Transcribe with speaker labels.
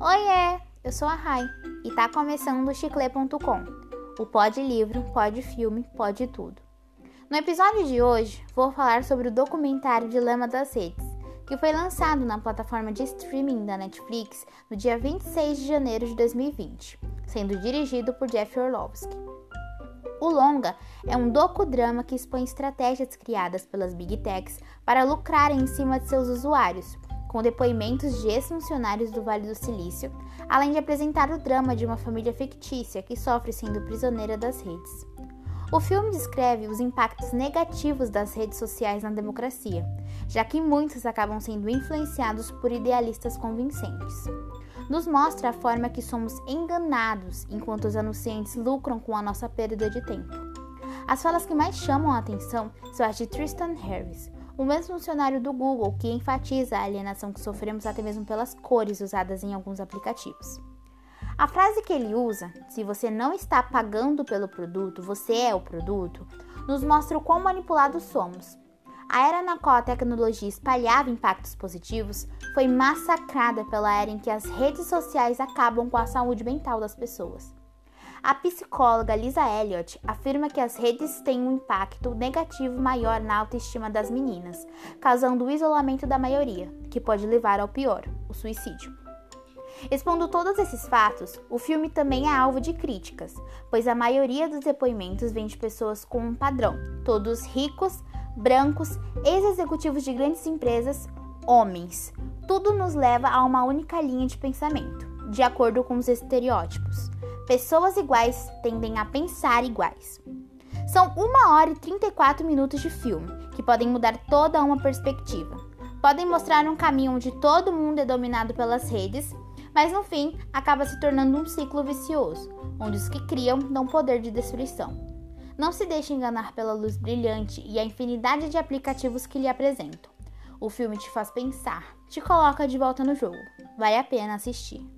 Speaker 1: Oiê, eu sou a Rai e tá começando o chiclê.com, o pode livro, pode filme, pode tudo. No episódio de hoje, vou falar sobre o documentário Dilema das Redes, que foi lançado na plataforma de streaming da Netflix no dia 26 de janeiro de 2020, sendo dirigido por Jeff Orlovsky. O longa é um docudrama que expõe estratégias criadas pelas Big Techs para lucrarem em cima de seus usuários, com depoimentos de ex-funcionários do Vale do Silício, além de apresentar o drama de uma família fictícia que sofre sendo prisioneira das redes. O filme descreve os impactos negativos das redes sociais na democracia, já que muitos acabam sendo influenciados por idealistas convincentes nos mostra a forma que somos enganados enquanto os anunciantes lucram com a nossa perda de tempo. As falas que mais chamam a atenção são as de Tristan Harris, o mesmo funcionário do Google que enfatiza a alienação que sofremos até mesmo pelas cores usadas em alguns aplicativos. A frase que ele usa, se você não está pagando pelo produto, você é o produto, nos mostra o quão manipulados somos a era na qual a tecnologia espalhava impactos positivos foi massacrada pela era em que as redes sociais acabam com a saúde mental das pessoas. A psicóloga Lisa Elliott afirma que as redes têm um impacto negativo maior na autoestima das meninas, causando o isolamento da maioria, que pode levar ao pior, o suicídio. Expondo todos esses fatos, o filme também é alvo de críticas, pois a maioria dos depoimentos vem de pessoas com um padrão, todos ricos, brancos, ex-executivos de grandes empresas, homens. Tudo nos leva a uma única linha de pensamento, de acordo com os estereótipos. Pessoas iguais tendem a pensar iguais. São 1 hora e 34 minutos de filme, que podem mudar toda uma perspectiva. Podem mostrar um caminho onde todo mundo é dominado pelas redes, mas no fim acaba se tornando um ciclo vicioso, onde os que criam dão poder de destruição. Não se deixe enganar pela luz brilhante e a infinidade de aplicativos que lhe apresentam. O filme te faz pensar, te coloca de volta no jogo. Vale a pena assistir.